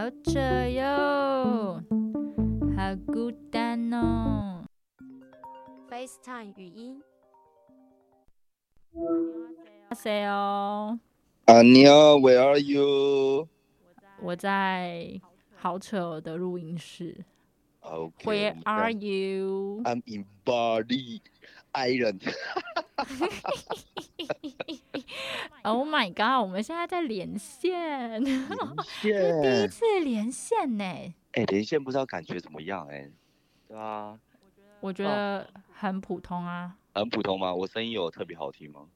好扯哟，好孤单哦。FaceTime 语音，谁哦？阿妞，Where are you？我在好扯的录音室。OK。Where are you？I'm in Bali Island。Oh my god！我们现在在连线，连第一。次连线呢，哎，连线不知道感觉怎么样？哎，对啊，我觉得很普通啊。很普通吗？我声音有特别好听吗？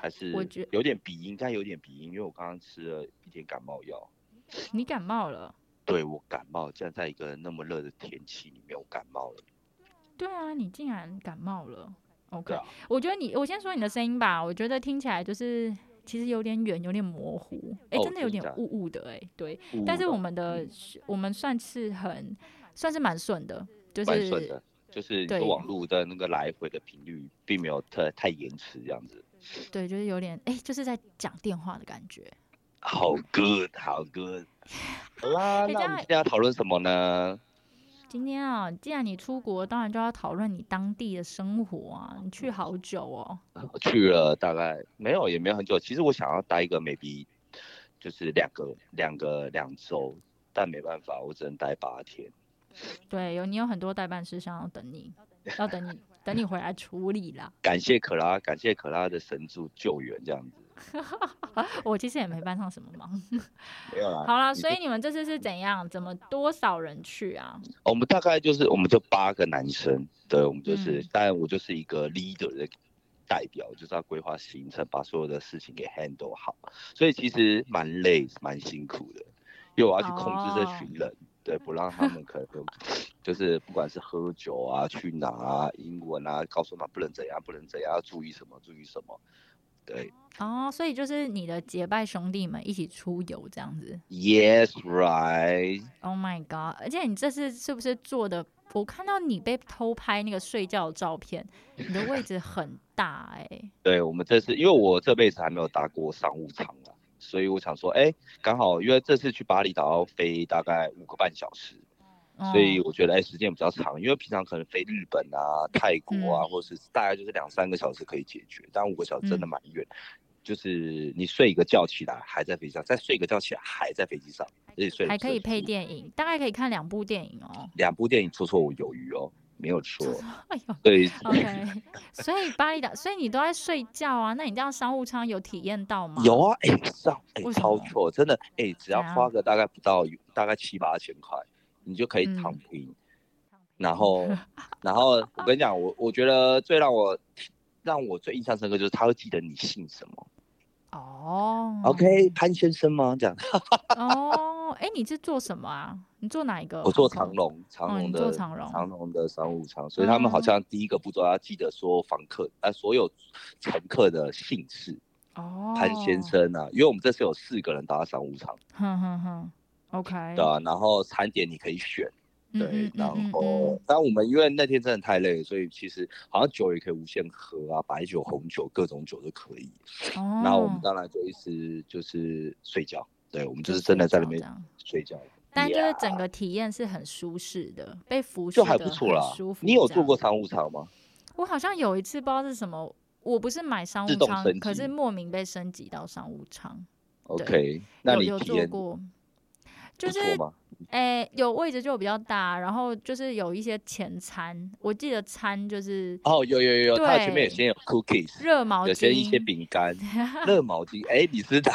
还是我觉有点鼻音，应该有点鼻音，因为我刚刚吃了一点感冒药。你感冒了？对我感冒，竟然在一个那么热的天气里面，我感冒了。对啊，你竟然感冒了。OK，、啊，我觉得你，我先说你的声音吧，我觉得听起来就是其实有点远，有点模糊，哎、哦真的有点雾雾的、哎，对。但是我们的、我们算是很算是蛮顺的，就是顺的，就是网络的那个来回的频率并没有特太延迟这样子。对，就是有点哎、就是在讲电话的感觉。好 good，好 good。好啦，那我们今天要讨论什么呢？今天啊，既然你出国，当然就要讨论你当地的生活啊。你去好久哦，我去了大概没有，也没有很久。其实我想要待一个 maybe 就是两个两个两周，但没办法，我只能待八天。对，有你有很多代办事项要等你，要等你等你回来处理啦。感谢可拉，感谢可拉的神助救援这样子。我其实也没帮上什么忙。没有啦，好啦，所以你们这次是怎样？怎么多少人去啊？我们大概就是我们就八个男生，对，我们就是，嗯当然我就是一个 leader 的代表，就是要规划行程，把所有的事情给 handle 好，所以其实蛮累，蛮辛苦的，因为我要去控制这群人，对，不让他们可能就是不管是喝酒啊、去哪啊、英文啊，告诉他们不能怎样，不能怎样，要注意什么，注意什么，对哦，所以就是你的结拜兄弟们一起出游这样子。，yes right，Oh my god！而且你这次是不是做的？我看到你被偷拍那个睡觉的照片，你的位置 很大哎、对我们这次，因为我这辈子还没有搭过商务舱啊，所以我想说，哎，刚好因为这次去巴厘岛要飞大概五个半小时，所以哦我觉得哎时间比较长，因为平常可能飞日本啊、泰国啊，嗯或是大概就是两三个小时可以解决，但五个小时真的嗯蛮远。就是你睡一个觉起来还在飞机上，再睡一个觉起来还在飞机上，而且睡还可以配电影，大概可以看两部电影哦。两部电影绰绰有余哦，没有错。哎呦对，，OK，所以巴厘岛，所以你都在睡觉啊？那你这样商务舱有体验到吗？有啊，哎、上哎、超错，真的哎、只要花个大概不到大概七八千块，你就可以躺嗯平。然后，然后我跟你讲，我我觉得最让我让我最印象深刻就是他会记得你姓什么。哦 OK，潘先生吗？这样，哦，哎，你是做什么啊？你做哪一个？我做长。龙，长哦你龙的、做长荣长龙的商务舱，所以他们好嗯像第一个步骤要记得说房客呃所有乘客的姓氏，哦，潘先。生啊，因为我们这次有四个人搭商务舱。哼哼哼，OK。对啊，然后餐点你可以选，嗯对，然嗯嗯后嗯但我们因为那天真的太累了，所以其实好像酒也可以无限喝啊，白酒、红酒各种酒都可以。哦，然后我们当然就一直就是睡觉，对我们就是真的在里面睡觉。但就是整个体验是很舒适的，被服侍就还不错啦舒服。你有坐过？商务舱吗？我好像有一次不知道是什么，我不是买商务舱可是莫名被升级到商务舱。OK，那你体验做过，就是不错吗？诶、有位置就比较大，然后就是有一些前餐，我记得餐就是哦，有有有有，它前面有对先有 cookies，热毛巾有些一些巾，饼干、热毛巾。哎，你是哪？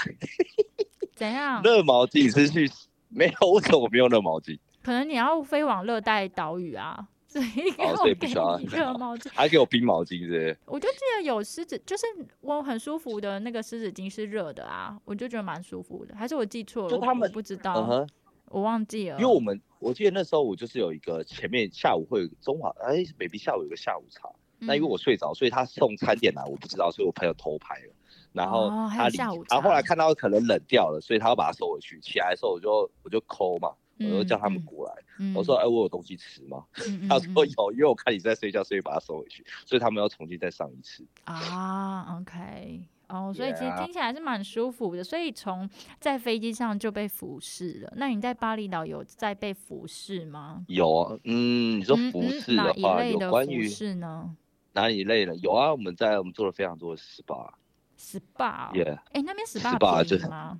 怎样？热毛巾你是去没有？为什么我没有热毛巾？可能你要飞往热带岛屿啊，所以哦我给你热毛巾。还给我冰毛巾是不是？我就记得有湿纸，就是我很舒服的那个湿纸巾是热的啊，我就觉得蛮舒服的。还是我记错了？就他们不知道，嗯哼。我忘记了。因为我们我记得那时候我就是有一个前面下午会有中华哎，baby 下午有个下午茶，那因为嗯我睡着，所以他送餐点来我不知道，所以我朋友偷拍了，然后他离，下午然后后来看到可能冷掉了，所以他要把它收回去。起来的时候我就我就抠嘛，我就叫他们嗯过来，嗯我说哎我有东西吃吗？他说嗯有，因为我看你在睡觉，所以把它收回去，所以他们要重新再上一次。啊，OK，哦，所以其实听起来是蛮舒服的。所以从在飞机上就被服侍了。那你在巴厘岛有在被服侍吗？有，嗯，你说服侍的话，有关于是呢哪里类的？有啊，我们在我们做了非常多的 SPA，？SPA，哎、那边 SPA 宜吗？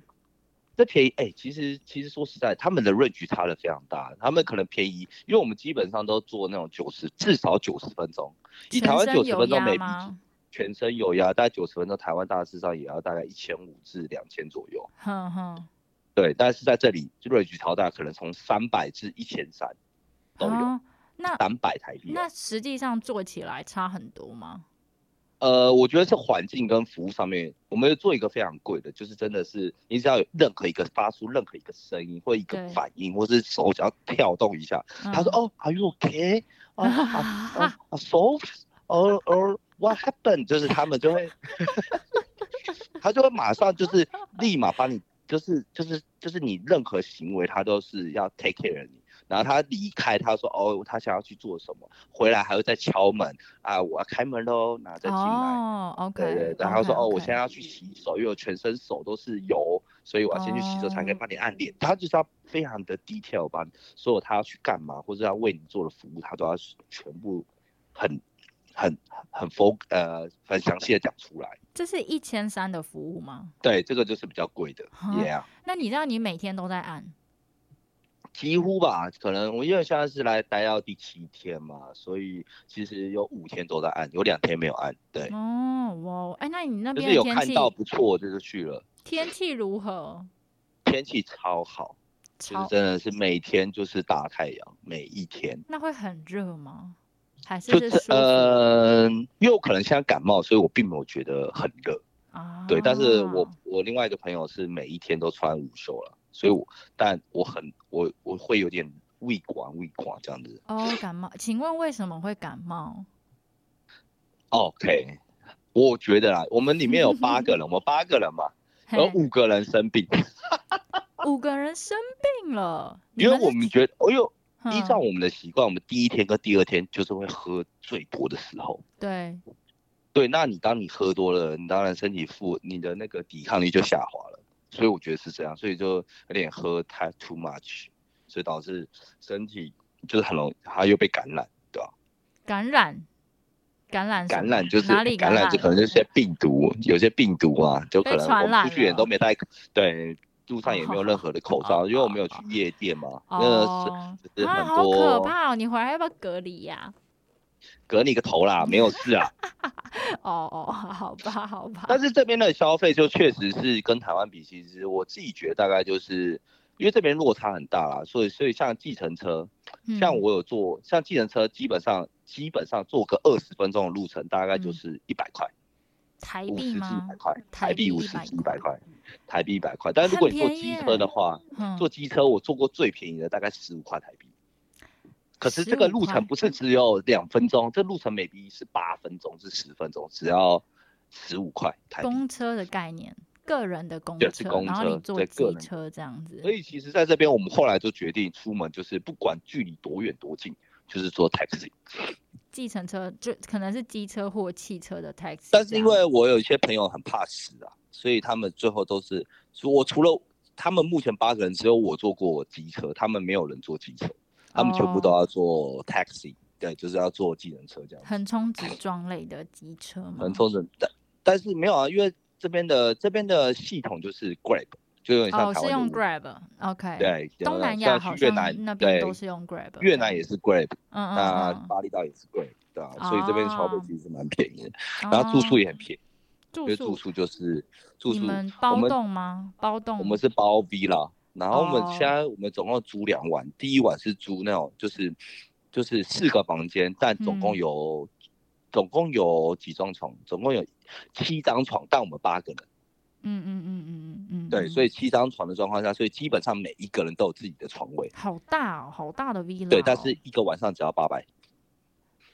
这便宜哎、其实其实说实在，他们的 range 差的非常大，他们可能便宜，因为我们基本上都做那种九十至少九十分钟，以台湾九十分钟每吗？全身有压，大概九十分钟，台湾大致上也要大概一千五至两千左右。哼哼，对，但是在这里就 range 超大，可能从三百至一千三都有，哦那三百台币哦。那实际上做起来差很多吗？呃，我觉得是环境跟服务上面，我们要做一个非常贵的，就是真的是你只要有任何一个发出任何一个声音或一个反应，或是手脚跳动一下，他说嗯哦，Are you okay？哦啊啊啊，soft？哦哦，What happened？就是他们就会，他就会马上就是立马把你，就是就是就是你任何行为，他都是要 take care 你。然后他离开，他说哦，他想要去做什么，回来还会再敲门啊，我要开门喽，然后再进来。哦，OK，对对，然后说哦，我现在要去洗手，因为我全身手都是油，所以我要先去洗手才可以哦帮你按脸。他就是要非常的 detail，把所有他要去干嘛，或者要为你做的服务，他都要全部很很很 f 呃很详细的讲出来。这是一千三的服务吗？对，这个就是比较贵的哈，Yeah，那你知道你每天都在按？几乎吧，可能我因为现在是来待到第七天嘛，所以其实有五天都在按，有两天没有按，对，哦，哇，哎，那你那就是有看到不错，这就去了。天气如何？天气超好，就是真的是每天就是大太阳，每一天。那会很热吗？还是就是呃，因为我可能现在感冒，所以我并没有觉得很热。啊？对，但是我我另外一个朋友是每一天都穿午袖了，所以我但我很我我会有点胃管胃管这样子。哦感冒，请问为什么会感冒？OK，我觉得啦，我们里面有八个人，我们八个人嘛，有五个人生病，五个人生病了，因为我们觉得，哎呦，依嗯照我们的习惯，我们第一天跟第二天就是会喝最多的时候。对对，那你当你喝多了，你当然身体负你的那个抵抗力就下滑了，所以我觉得是这样，所以就有点喝太 too much，所以导致身体就是很容易，它又被感染，对吧？感染感染感染就是哪里感染，就可能就是些病毒，有些病毒啊，就可能我们出去也了都没戴，对，路上也没有任何的口罩，因为我们有去夜店嘛，那就是啊，很好可怕哦！你回来要不要隔离呀？隔你个头啦，没有事啊。哦哦，好吧好吧，但是这边的消费就确实是跟台湾比，其实我自己觉得大概就是因为这边落差很大啦，所以所以像计程车，像嗯我有坐，像计程车基本上基本上坐个二十分钟的路程，大概就嗯。是一百块，台五十至一币吗百？块，台台币币五十100至一百块，台币一百块。但是如果你坐机车的话，嗯。坐机车我坐过最便宜的大概十五块台币。可是这个路程不是只有两分钟，这路程 maybe 是八分钟至十分钟，只要十五块台币。公车的概念，个人的公车，对是公然后你车坐机对个人车这样子所。以其实在这边，我们后来就决定出门就是不管距离多远多近，就是坐 taxi。计程车就可能是机车或汽车的 taxi，但是因为我有一些朋友很怕死啊，所以他们最后都是，我除了他们目前八个人，只有我坐过机车，他们没有人坐机车，他们全部都哦要做 taxi，对，就是要坐计程车这样子。横冲直撞类的机车吗？横冲直，但但是没有啊，因为这边的这边的系统就是 Grab，就有点像哦，是用台湾的 Uber Grab，OK，，对，东南亚好去越南像那边都是用 Grab，越南也是 Grab，嗯嗯那嗯巴厘岛也是 Grab，对啊，所以这边消费哦其实蛮便宜的，嗯，然后住宿也也很便宜，因住宿，为住宿就是住宿，你们我包们栋吗？包栋，我们是包 V 啦，然后我们哦。现在我们总共租两晚，第一晚是租那种就是就是四个房间，但总共嗯。有、总共有几张床，总共有七张床，但我们八个人，嗯嗯嗯嗯嗯嗯，对，所以。以七张床的状况下，所以基本上每一个人都有自己的床位，好大哦，好大的 villa，对，但哦。是一个晚上只要八百，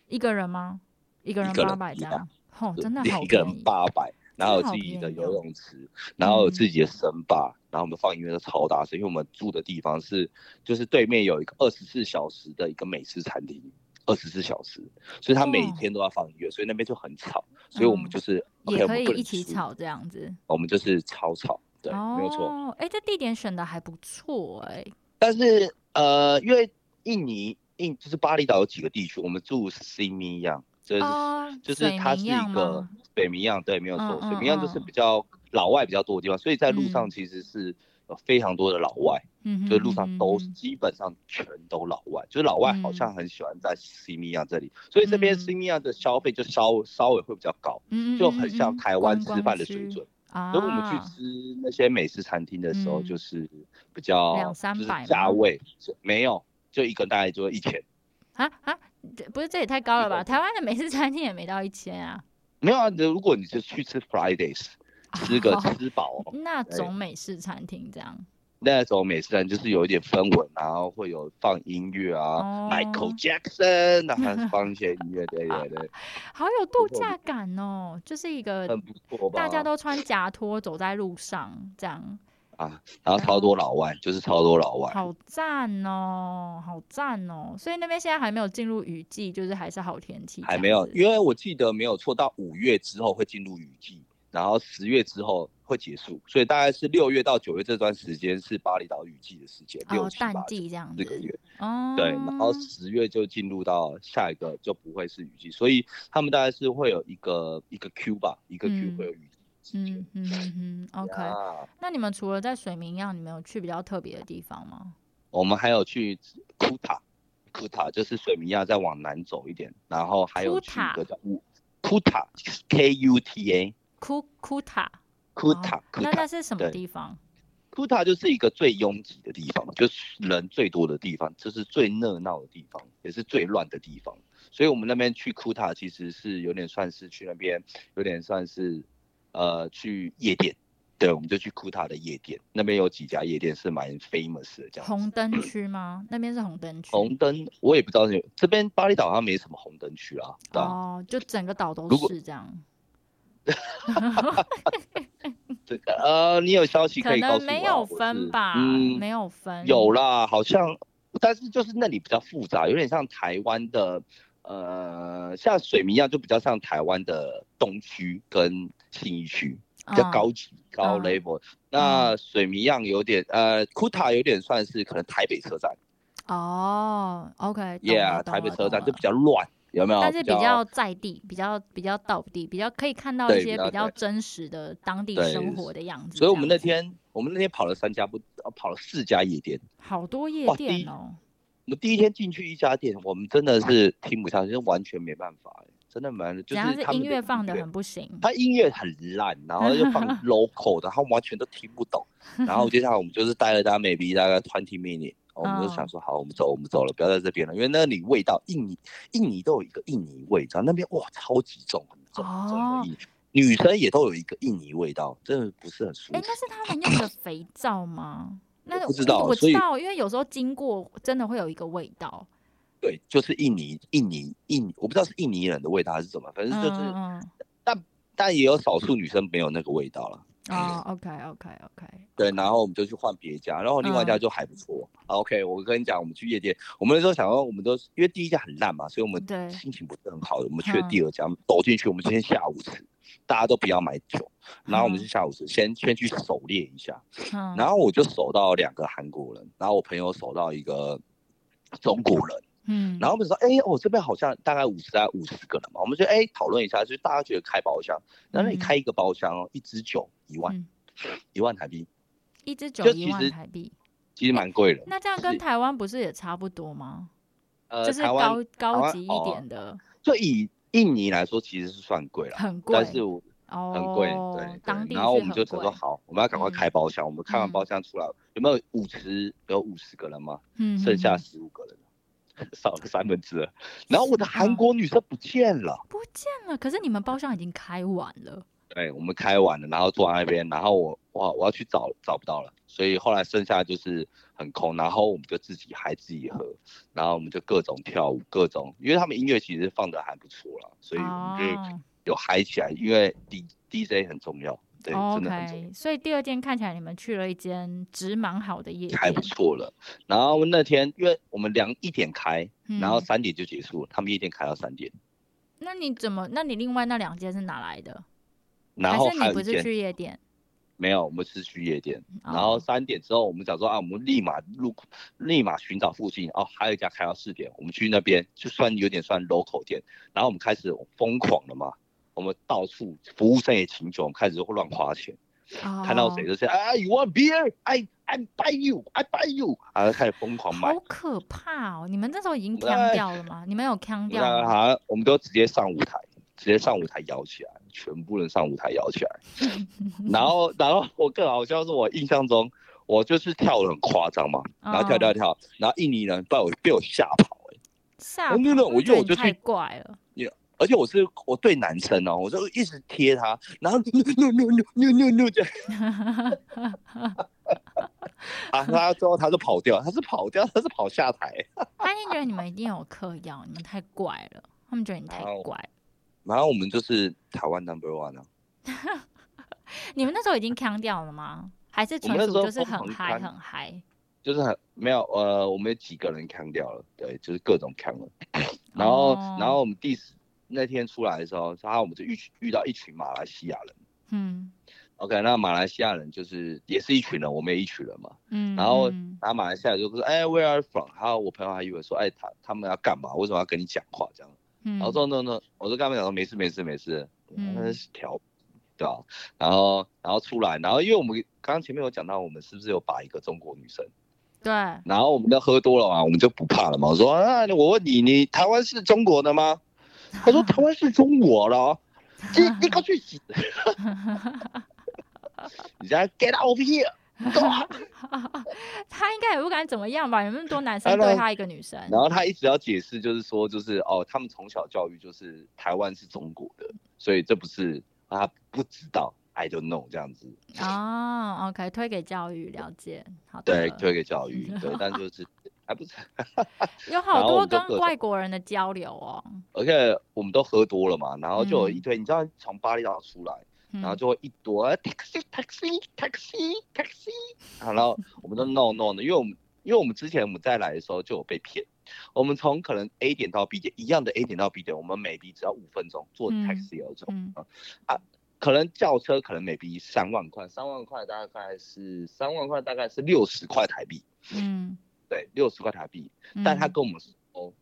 一个人吗？一个人八百这一样样，哦，真的好一个人，八百，然后有自己的游泳池，然后有嗯。自己的深吧，然后我们放音乐都超大声，因为我们住的地方是就是对面有一个二十四小时的一个美食餐厅，二十四小时，所以他每哦天都要放音乐，所以那边就很吵，所以我们嗯就是也可以一起输炒这样子。我们就是吵吵，对，哦，没有错。。哎，这地点选的还不错哎。但是呃，因为印尼印就是巴厘岛有几个地区，我们住西米样，就是、哦，就是它是一个吗水明漾，对，没有错，嗯嗯水明漾就是嗯比较老外比较多的地方，所以在路上嗯其实是有非常多的老外，嗯，就是路上都基本上全都老外，就是老外好嗯像很喜欢在西米亚这里，所以这边嗯西米亚的消费就稍稍微会比较高，就很像台湾吃饭的水准。啊。所以我们去吃那些美式餐厅的时候，嗯就是比较两三就是百吗价位没有，就一个大概就一千，啊啊，这不是这也太高了吧？台湾的美式餐厅也没到一千啊。没有啊。如果你是去吃 Fridays，吃个哦吃饱哦，那对种美式餐厅这样。那种美式餐就是有一点氛围，然后会有放音乐啊、m i c h a e 哦 l Jackson，然后放一些音乐，对对对，好有度假感哦，就是一个很不错吧？大家都穿夹拖走在路上，这样 啊，然后超多老外，就是超多老外。好赞哦，好赞哦。所以那边现在还没有进入雨季，就是还是好天气，还没有，因为我记得没有错，到五月之后会进入雨季，然后十月之后会结束，所以大概是六月到九月这段时间是巴厘岛雨季的时间，六哦淡季这样子这个月，哦，对，然后十月就进入到下一个就不会是雨季，所以他们大概是会有一个一个 Q 吧，一个 Q 嗯会有雨季嗯。嗯嗯嗯，OK。呀那你们除了在水明漾，你们有去比较特别的地方吗？我们还有去库塔，库塔就是水明漾再往南走一点，然后还有去一个叫乌库塔 K U T A 库库塔，库哦塔库塔那那是什么地方？库塔就是一个最拥挤的地方，就是人最多的地方，就是最热闹的地方，也是最乱的地方。所以我们那边去库塔其实是有点算是去那边，有点算是呃去夜店。对，我们就去库塔的夜店，那边有几家夜店是蛮 famous 的，这样。红灯区吗？那边是红灯区。红灯我也不知道有，这边巴厘岛好像没什么红灯区啊。哦，就整个岛都是这样。这个呃，你有消息可以告诉我没有分吧，嗯，没有分。有啦，好像，但是就是那里比较复杂，有点像台湾的，呃，像水明一样，就比较像台湾的东区跟信义区，比较嗯高级、高嗯 level。那水明样有点，呃，库塔有点算是可能台北车站。哦，OK，懂，Yeah，台北车站就比较乱，有没有？但是比较在地，比较比较到地，比较可以看到一些比较真实的当地生活的样子。所以我们那天，我们那天跑了三家不，呃跑了四家夜店。好多夜店哦，我们第一天进去一家店，我们真的是听不下去，完全没办法，真的蛮就是他们乐放的很不行。他音乐很烂，然后又放 local 的，然后完全都听不懂。然后接下来我们就是待了大概 maybe 大概 twenty minute，我们就嗯想说好，我们走，我们走了，不要在这边了，因为那里味道印尼印尼都有一个印尼味，然后那边哇超级重，很重很重哦的印尼。女生也都有一个印尼味道，真的不是很舒服哎，。那是他们用的肥皂吗？那不知道我知道，因为有时候经过真的会有一个味道。对，就是印尼印尼印尼，我不知道是印尼人的味道还是怎么，反正就是，嗯嗯但也有少数女生没有那个味道了。，OK OK OK，对，然后我们就去换别家，然后另外一家嗯。就还不错。OK，我跟你讲，我们去夜店，我们那时候想说，我们都因为第一家很烂嘛，所以我们对心情不是很好。我们去了嗯。第二家，走进去，我们今天下午吃，大家都不要买酒，然后我们是下午吃，先先去狩猎一下，嗯，然后我就守到两个韩国人，然后我朋友守到一个中国人，嗯，然后我们说，哎、我这边好像大概五十啊五十个人嘛，我们就哎讨论一下，就是大家觉得开包厢，然后那里嗯开一个包厢哦，一支酒一万，嗯一万台币，一支酒一万台币，其实蛮贵的。那这样跟台湾不是也差不多吗？呃，就是高高级一哦点的，就以印尼来说，其实是算贵了，很贵，但是我哦，很贵，对当地。然后我们就想说，好，我们要赶快嗯开包厢。我们开完嗯包厢出来，有没有五十？有五十个人吗？嗯，剩下十五个人，少了三分之二。然后我的韩嗯国女生不见了。不见了，可是你们包厢已经开完了，对，我们开完了，然后坐在那边，然后我哇，我要去找，找不到了，所以后来剩下就是很空，然后我们就自己还自己喝，然后我们就各种跳舞，各种，因为他们音乐其实放的还不错啦，所以我们就哦。有嗨起来，因为 D D J 很重要，对，真的很重要。，OK，所以第二间看起来你们去了一间值蛮好的夜店，还不错了，然后那天因为我们两一点开，然后嗯三点就结束了，他们夜店开到三点。那你怎么？那你另外那两间是哪来的？然后还是你不是去夜店？没有，我们是去夜店，哦然后三点之后我们想说啊，我们立马路立马寻找附近哦，还有一家开到四点，我们去那边就算有点算 local 店，然后我们开始疯狂了嘛，我们到处服务生也请酒，我们开始乱花钱。哦看到谁就是啊，You want beer? I I buy you, I buy you，然后开始疯狂买好。可怕哦！你们那时候已经我腔在掉了吗？你们有腔掉那吗？好像我们都直接上舞台，直接上舞台摇起来，全部人上舞台摇起来。然后，然后我更好笑是我印象中，我就是跳的很夸张嘛，然后跳跳跳，然后印尼人把我被我吓跑、欸，吓没有没有跑我觉得我就太去怪了。而且我是我对男生哦，我就一直贴他，然后 no no no no no no 这样，啊，他最后他就跑掉，他是跑掉，他是跑下台，他一定觉得你们一定有嗑药，你们太怪了。他们觉得你太怪了。然后我们就是台湾 number one 啊，你们那时候已经腔掉了吗？还是纯属就是很嗨腔很嗨？就是很没有呃，我们有几个人扛掉了，对，就是各种扛了。然后，哦然后我们第十那天出来的时候，然后我们就遇遇到一群马来西亚人。嗯 OK，那马来西亚人就是也是一群人，我们也一群人嘛。嗯。然后嗯然后马来西亚就说，哎，Where are you from？然后我朋友还以为说，哎，他他们要干嘛？为什么要跟你讲话这样？嗯然后说 No No，我就跟他们讲说没事没事没事，嗯那是调，对吧？然后然后出来，然后因为我们刚刚前面有讲到，我们是不是有把一个中国女生？对，然后我们都喝多了嘛，我们就不怕了嘛。我说啊，我问你，你台湾是中国的吗？他说台湾是中国的哦，你你快去死！你现在 get out of here！他应该也不敢怎么样吧？有那么多男生对他一个女生，然后他一直要解释，就是说，就是哦，他们从小教育就是台湾是中国的，所以这不是啊，他不知道，I don't know 这样子，哦，OK，推给教育了解，好的。对，推给教育，对，但就是还不是 有好多跟外国人的交流哦，而且我们都喝多了嘛，然后就有一嗯堆，你知道从巴厘岛出来。然然后就会一朵啊 taxi taxi taxi taxi，然后我们都 no no 的，因为我们因为我们之前我们再来的时候就有被骗，我们从可能 A 点到 B 点一样的 A 点到 B 点，我们每 b 只要五分钟坐嗯 taxi 而走，嗯。啊，可能轿车可能每笔三万块，三万块大概是三万块大概是六十块台币，嗯，对，六十块台币，但他嗯跟我们说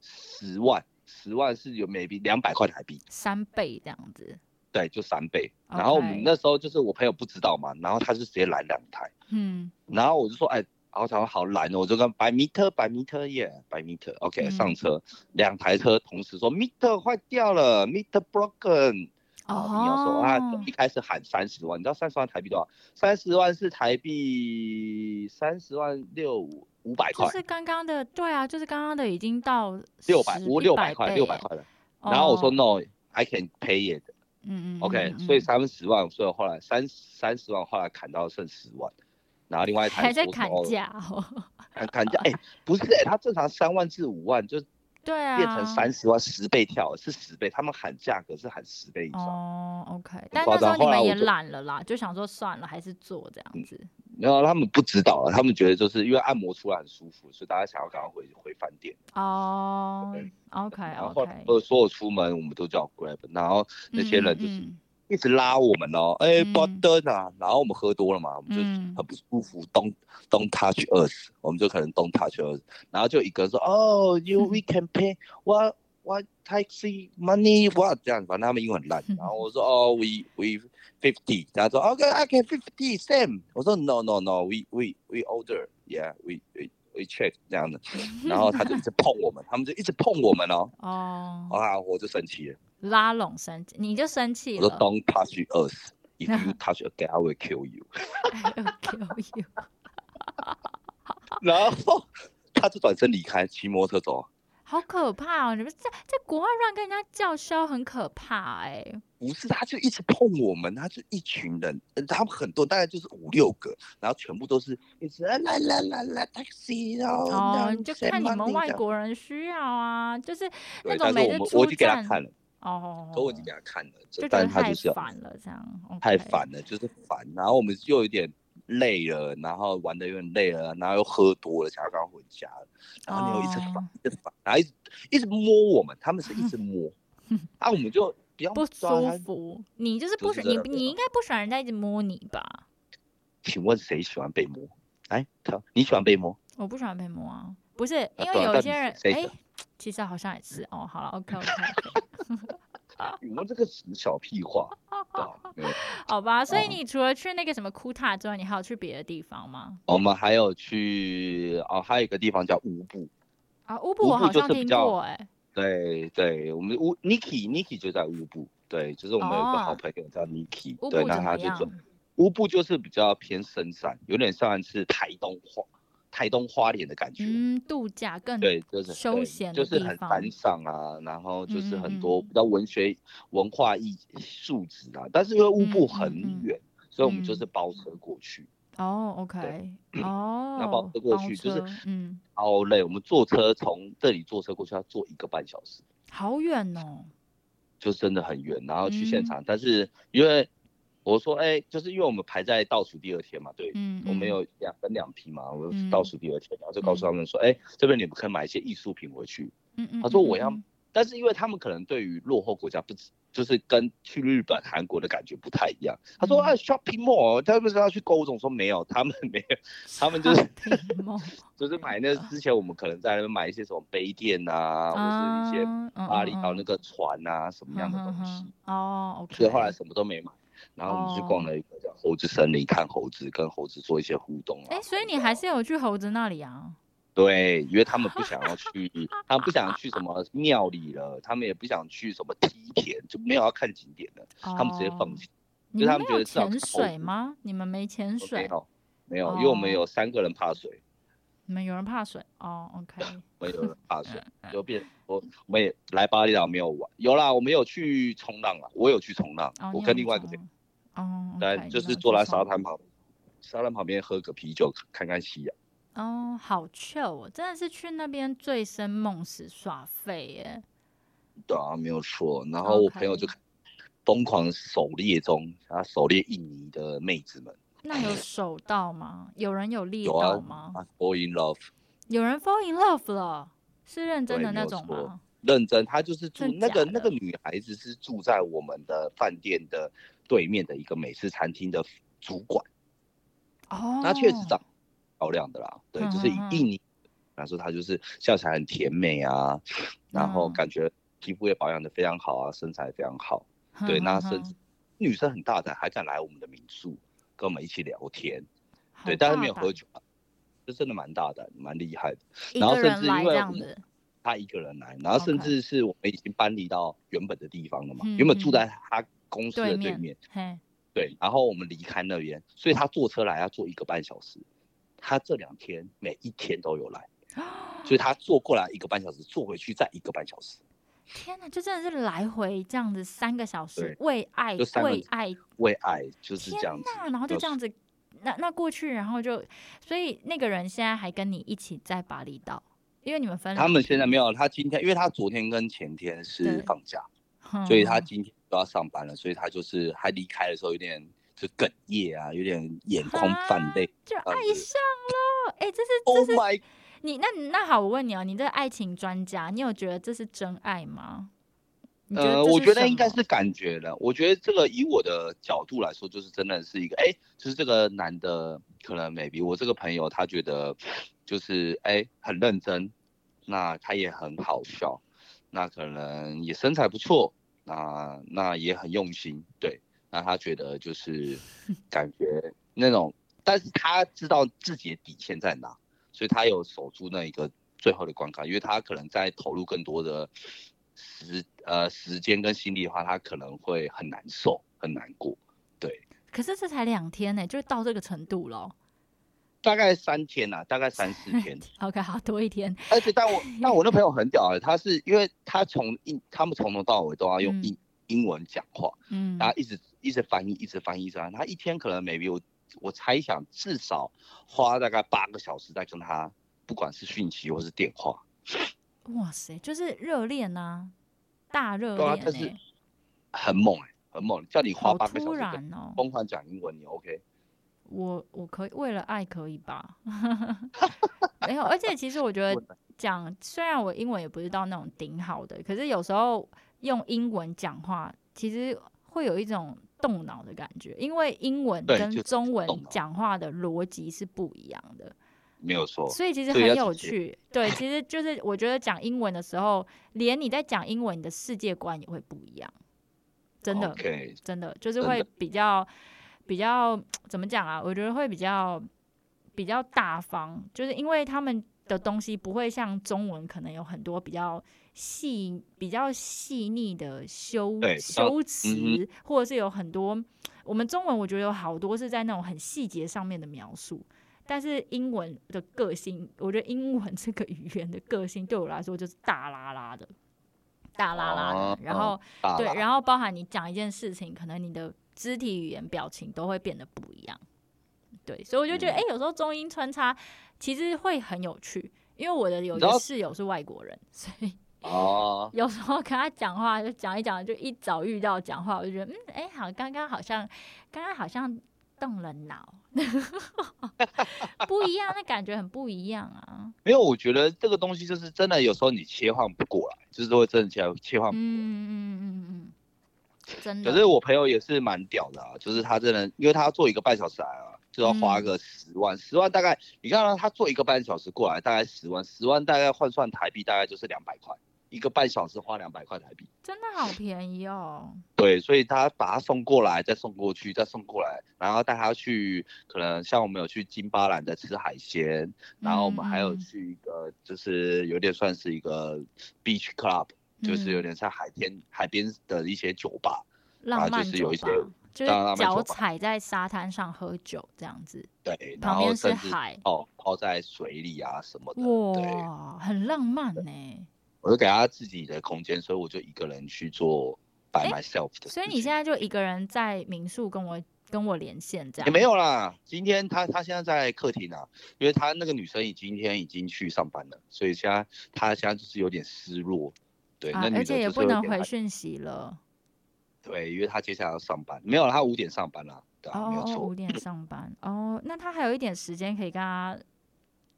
十万，十万是有每 b 两百块台币。三倍这样子，对，就三倍。然后我们那时候就是我朋友不知道嘛，然后他就直接来两台，嗯然后我就说，哎，然后他说好拦哦，我就跟百米特百米特耶，百米特，OK，嗯上车，两台车同时说 meter 坏掉了，meter broken。然后你要说啊，哦一开始喊三十万，你知道三十万台币多少？三十万是台币三十万六五百块。就，是刚刚的，对啊，就是刚刚的已经到六百10五六百块，六百，块了。然后我说哦 no，I can pay it。嗯嗯 OK，嗯所以嗯三十万，所以后来三三十万后来砍到剩十万，然后另外一台还在砍价哦，砍砍价，哎、不是、哎，他正常三万至五万就对啊，变成三十万，十倍跳是十倍，他们喊价格是喊十倍以上。哦，OK，但夸那时候你们也懒了啦，就想说算了，还是做这样子。然后他们不知道了，他们觉得就是因为按摩出来很舒服，所以大家想要赶快回回饭店。哦对，OK 然后后 OK，来呃所有出门我们都叫 Grab，然后那些人就是嗯一直拉我们哦，哎、嗯不登啊，然后我们喝多了嘛，我们就嗯很不舒服，Don't don't touch us，我们就可能 don't touch us，然后就一个人说，哦，you we can pay what what taxi money what 这样，反正他们英文很烂，然后我说，哦，we we fifty，他说，OK I can fifty same，我说 no no no，we we we order yeah we we we check 这样的，然后他就一直碰我们，他们就一直碰我们哦，哦，啊，我就生气了。拉拢生气，你就生气我说了。Don't touch us. If you touch again, I will kill you. I will kill you 然后他就转身离开，骑摩托车走。好可怕哦！你们在在国外乱跟人家叫嚣，很可怕哎、不是，他就一直碰我们，他就一群人，呃他们很多，大概就是五六个，然后全部都是一直来来来来来 taxi 哦，哦，你就看你们外国。人需要啊，就是那种每次出我们我已经给他看了，哦，可我已经给他看了，就但是他就是要烦了，这样太烦了，就是烦。然后我们又有点累了，然后玩的有点累了，然后又喝多了，想要赶快回家了。然后你又一直烦哦，一直烦，然后一直一直摸我们，他们是一直摸，啊，我们就比较不。舒服。你就是不喜你你应该不喜欢人家一直摸你吧？请问谁喜欢被摸？哎，他你喜欢被摸？我不喜欢被摸啊，不是因为有些人哎、其实好像也是哦。好了，OK OK，, 你们这个死小屁话，好吧。所以哦你除了去那个什么库塔之外，你还有去别的地方吗？我们还有去哦，还有一个地方叫乌布。啊，乌布我好像听就是比较过哎、对对，我们乌 Niki Niki 就在乌布，对，就是我们有一个好哦朋友叫 Niki，、对，那？他就做乌布就是比较偏深山，有点像是台东花台东花莲的感觉。嗯，度假更对，就是休闲就是很山上啊，然后就是很多比。较文学文化艺素质啊，但是因为乌布很嗯远，所以我们就嗯。是包车过去，哦，OK，哦，那包车过去就是嗯，好累。我们坐车从这里坐车过去要坐一个半小时，好远哦，就真的很远，然后去现嗯。场，但是因为我说，哎、就是因为我们排在倒数第二天嘛，对，嗯，我们嗯。有两分两批嘛，我嗯。倒数第二天，然后就告诉他们说，哎、这边你们可以买一些艺术品回去。嗯嗯，他说我要但是因为他们可能对于落后国家不止，就是跟去日本、韩国的感觉不太一样。他说嗯。啊，shopping mall，他们是要去购物中，我说没有，他们没有，他们就是 就是买那之前我们可能在那边买一些什么杯垫啊，或是一些啊巴厘岛那嗯。个船啊什么样的东西。哦，OK，所以后来什么都没买，然后我们去逛哦了一个叫猴子森林，看猴子，跟猴子做一些互动啊。哎，所以你还是有去猴子那里啊？对，因为他们不想要去，他们不想去什么庙里了，他们也不想去什么梯田，就没有要看景点了，他们直接哦放弃。你就他们觉得潜水吗？你们没潜没水？有，没有，因为我们哦有三个人怕水，你们有人怕水？哦，OK，没有人怕水，嗯就变我我们也来巴厘岛没有玩，有啦，我们有去冲浪啊，我有去冲浪，哦，我跟另外一个朋友，冲哦，对就是坐在沙滩旁，沙滩旁边喝个啤酒，看看夕阳。哦，好 chill，哦真的是去那边醉生梦死耍废耶。对啊，没有错。然后我朋友就疯狂狩猎中，他狩猎印尼的妹子们，那有手到吗？有人有猎有啊到吗？啊，fall in love，有人 fall in love 了，是认真的那种吗？认真，她就是住那个那个女孩子是住在我们的饭店的对面的一个美式餐厅的主管，哦，那确实长得漂亮的啦，对，就是印尼来说，她就是笑起来很甜美啊，然后嗯感觉皮肤也保养的非常好啊，身材非常好，对，那甚至女生很大胆，还敢来我们的民宿跟我们一起聊天，对，但是没有喝酒啊，这真的蛮大胆，蛮厉害的。一然后甚至因为我们他一个人来，然后甚至是我们已经搬离到原本的地方了嘛，嗯原本住嗯在他公司的对面。对，然后我们离开那边，所以他坐车来要坐一个半小时，他这两天每一天都有来，所以他坐过来一个半小时，坐回去再一个半小时，天哪，就真的是来回这样子三个小时，为爱为爱，为爱就是这样子哪，，然后就这样子，那那过去，然后就，所以那个人现在还跟你一起在巴厘岛，因为你们分他们现在没有，他今天因为他昨天跟前天是放假，哼所以他今天都要上班了，所以他就是还离开的时候有点就哽咽啊，有点眼眶泛泪。就爱上了，哎、这是 Oh 这是 my！你那那好，我问你哦，你这个爱情专家，你有觉得这是真爱吗？呃，我觉得应该是感觉的。我觉得这个以我的角度来说，就是真的是一个，哎、就是这个男的可能 maybe 我这个朋友他觉得就是哎、很认真，那他也很好笑，那可能也身材不错，那那也很用心，对，那他觉得就是感觉那种，但是他知道自己的底线在哪，所以他有守住那一个最后的关卡，因为他可能在投入更多的时呃时间跟心力的话，他可能会很难受，很难过。对，可是这才两天呢，就到这个程度了。大概三天呐、大概三四天。OK，好多一天。而且，但我 但我那朋友很屌啊，他是因为他从英他们从头到尾都要用嗯英、英文讲话，嗯，然后一直一直翻译，一直翻译，一直翻译。他一天可能 maybe 我我猜想至少花大概八个小时在跟他，不管是讯息或是电话。哇塞，就是热恋呐，大热恋对啊但是哎，很猛哎、很猛，叫你花八个小时然哦。疯狂讲英文，你 OK？我我可以为了爱可以吧？没有，而且其实我觉得 讲，虽然我英文也不是到那种顶好的，可是有时候用英文讲话其实会有一种动脑的感觉，因为英文跟中文讲话的逻辑是不一样的。没有错。所以其实很有趣。对，其实就是我觉得讲英文的时候，连你在讲英文，你的世界观也会不一样。真的真的就是会比较比较怎么讲啊？我觉得会比较比较大方，就是因为他们的东西不会像中文可能有很多比较细、比较细腻的修修辞，嗯或者是有很多我们中文我觉得有好多是在那种很细节上面的描述。但是英文的个性，我觉得英文这个语言的个性对我来说就是大拉拉的，大拉拉然后对，然后包含你讲一件事情，可能你的肢体语言、表情都会变得不一样。对，所以我就觉得，嗯哎、有时候中英穿插其实会很有趣，因为我的有一个室友是外国人，所以哦，有时候跟他讲话就讲一讲，就一早遇到讲话，我就觉得，嗯，哎、好，刚刚好像，刚刚好像动了脑，不一样，那感觉很不一样啊。没有，我觉得这个东西就是真的，有时候你切换不过来，就是会真的切切换不过来。嗯嗯嗯嗯嗯，真的。可是我朋友也是蛮屌的啊，就是他真的，因为他要做一个半小时来啊，就要花嗯个十万，十万大概你看到他做一个半小时过来，大概十万，十万大概换算台币大概就是两百块，一个半小时花两百块台币。真的好便宜哦。对，所以他把他送过来，再送过去，再送过来，然后带他去，可能像我们有去金巴兰的吃海鲜，然后我们还有去一个，就是有点算是一个 beach club，就是有嗯点像海边海边的一些酒吧。就浪漫酒吧是有一些，就是脚踩在沙滩上喝酒这样子，对，然旁边是海，哦泡在水里啊什么的。哇，很浪漫呢。我就给他自己的空间，所以我就一个人去做 by myself 的。所以你现在就一个人在民宿跟我跟我连线这样？也没有啦，今天他他现在在客厅啊，因为他那个女生已今天已经去上班了，所以现在他现在就是有点失落。对，而且也不能回讯息了。对，因为他接下来要上班，没有，他五点上班啦，对啊，哦哦，没有错五。点上班哦，那他还有一点时间可以跟他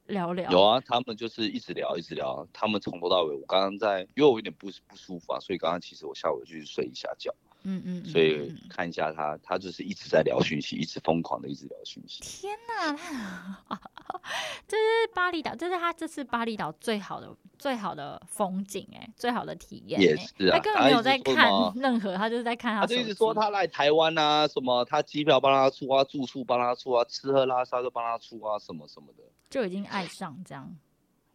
聊聊。有啊，他们就是一直聊，一直聊。他们从头到尾，我刚刚在，因为我有点不不舒服啊，所以刚刚其实我下午就去睡一下觉，嗯嗯，嗯所以看一下他，他就是一直在聊讯息，一直疯狂的一直聊讯息。天哪，他 这是巴厘岛，这是他这次巴厘岛最好的最好的风景哎、最好的体验、也欸。是啊他根本没有在看任何，他就是在看他他就一直说他来台湾啊，什么他机票帮他出啊，住宿帮他出啊，吃喝拉撒都帮他出啊，什么什么的。就已经爱上这样。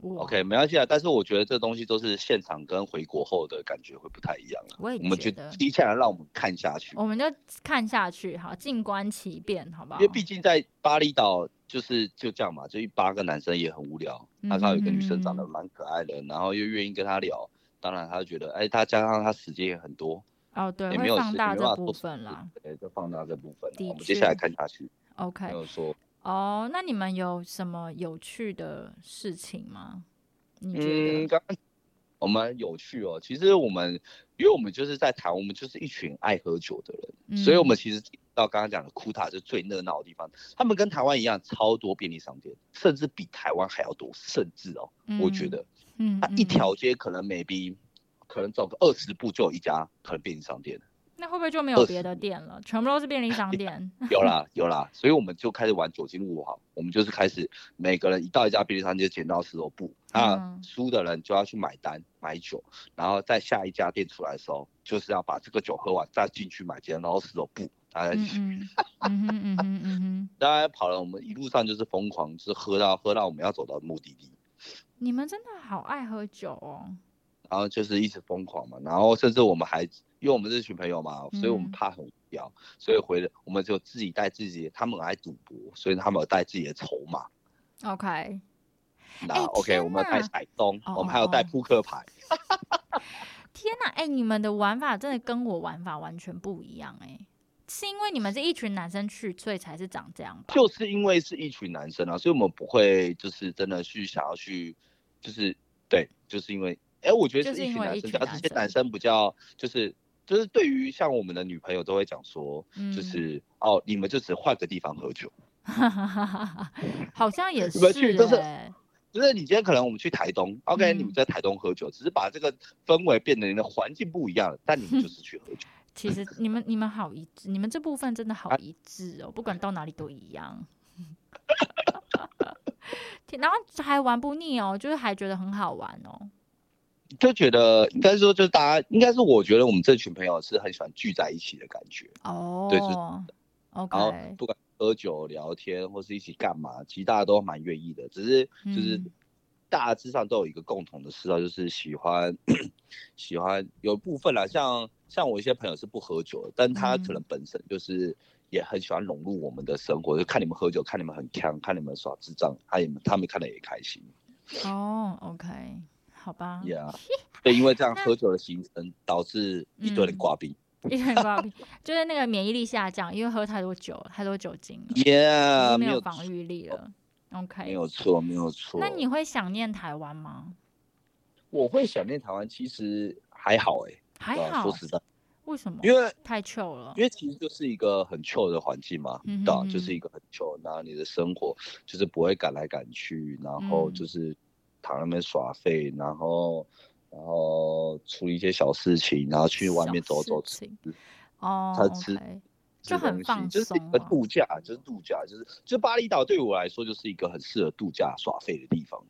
哇 OK，没关系啊，但是我觉得这东西都是现场跟回国后的感觉会不太一样了。我也我们就觉得，接下来让我们看下去，我们就看下去，好，静观其变，好不好？因为毕竟在巴厘岛就是就这样嘛，就一八个男生也很无聊，他看到有个女生长得嗯蛮可爱的，然后又愿意跟他聊，当然他就觉得，哎，他加上他时间也很多，哦，对，也没有会放大时没办法这部做分啦。对，就放大这部分我们接下来看下去，OK，没有说。哦，那你们有什么有趣的事情吗？你觉嗯，得？刚刚我们有趣哦。其实我们，因为我们就是在台湾，我们就是一群爱喝酒的人，所以我们嗯其实到刚刚讲的库塔是最热闹的地方。他们跟台湾一样，超多便利商店，甚至比台湾还要多，甚至哦，我觉嗯得嗯，它一嗯条街可能 maybe 可能走个二十步就有一家可能便利商店。那会不会就没有别的店了？全部都是便利商店？有啦有啦，所以我们就开始玩酒精路好，我们就是开始每个人一到一家便利商店剪刀石头布，那嗯输的人就要去买单买酒，然后在下一家店出来的时候，就是要把这个酒喝完再进去买剪刀石头布，大家嗯嗯嗯哼嗯嗯哼，大家跑了，我们一路上就是疯狂，就是喝到喝到我们要走到目的地，你们真的好爱喝酒哦。然后就是一直疯狂嘛，然后甚至我们还因为我们这群朋友嘛，所以我们嗯怕很无聊，所以回了我们就自己带自己，他们爱赌博，所以他们有带自己的筹码。OK，那哎 OK，我们带哪彩东，哦我们还有带哦扑克牌。天哪，哎、你们的玩法真的跟我玩法完全不一样哎、是因为你们是一群男生去，所以才是长这样吧？就是因为是一群男生啊，所以我们不会就是真的去想要去，就是对，就是因为，哎、我觉得是是一群男生，因为一群但这些男生比较就是就是对于像我们的女朋友都会讲说，嗯就是哦，你们就只换个地方喝酒，好像也是、你们去就是欸，就是你今天可能我们去台东，OK，、嗯你们在台东喝酒，只是把这个氛围变得你的环境不一样了，但你们就是去喝酒。其实你们你们好一致，你们这部分真的好啊一致哦，不管到哪里都一样。然后还玩不腻哦，就是还觉得很好玩哦。就觉得应该说，就是大家应该是我觉得我们这群朋友是很喜欢聚在一起的感觉，哦，对就是然后 OK，不管喝酒聊天或是一起干嘛，其实大家都蛮愿意的，只是就是嗯大致上都有一个共同的嗜好，就是喜欢喜欢有部分啦，像像我一些朋友是不喝酒的，但他可能嗯本身就是也很喜欢融入我们的生活，就看你们喝酒，看你们很强，看你们耍智障，他也他们看的也开心。哦，OK，好吧。，Yeah，对，因为这样喝酒的形成导致一堆人嗯挂病一人挂病，就是那个免疫力下降，因为喝太多酒了，太多酒精了，，Yeah，没没有有防御力了。OK，没有错，没有错。那你会想念台湾吗？我会想念台湾，其实还好哎、还好说，实在，为什么？因为太 chill 了因。为其实就是一个很 chill 的环境嘛，嗯哼对就是一个很 chill，那你的生活就是不会赶来赶去，然后嗯就是躺那边耍废，然后然后处理一些小事情，然后去外面走走，小吃哦他吃就很东西放就是一个度假，就是度假，就是就巴厘岛对我来说就是一个很适合度假耍废的地方。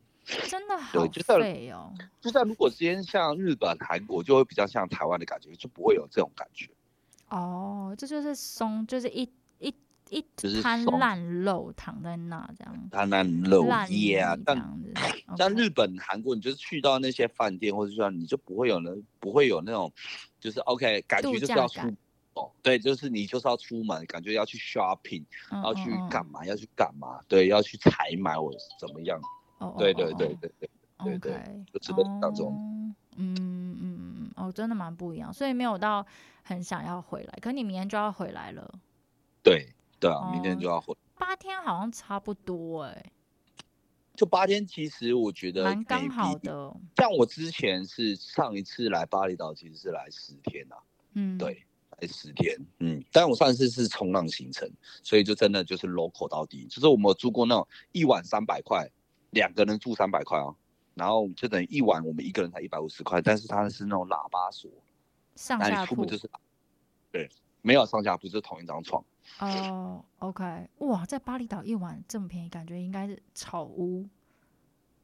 真的好就像废哦。就像如果今天像日本、韩国，就会比较像台湾的感觉，就不会有这种感觉。哦，这就是松，就是一一滩松烂肉躺在那这样，它那肉烂泥耶啊，但。像日本、韩国，你就是去到那些饭店或者说你就不会有那不会有那种，就是 OK 感觉就是要出感哦，对，就是你就是要出门，感觉要去 shopping，嗯要去干嘛，要去干嘛，对，要去采买或者是怎么样，哦对对对对对，对对就值得当中哦嗯嗯嗯嗯，哦，真的蛮不一样，所以没有到很想要回来。可你明天就要回来了，对对啊，明天哦就要回，八天好像差不多哎、就八天，其实我觉得蛮刚好的。像我之前是上一次来巴厘岛，其实是来十天啊，嗯，对，来十天，嗯，但我上次是冲浪行程，所以就真的就是 local 到底，就是我们有住过那种一晚三百块，两个人住三百块哦，然后就等于一晚我们一个人才一百五十块，但是它是那种喇叭锁，上下铺就是，对，没有上下铺，就是同一张床，哦，OK，哇，在巴厘岛一晚这么便宜，感觉应该是草屋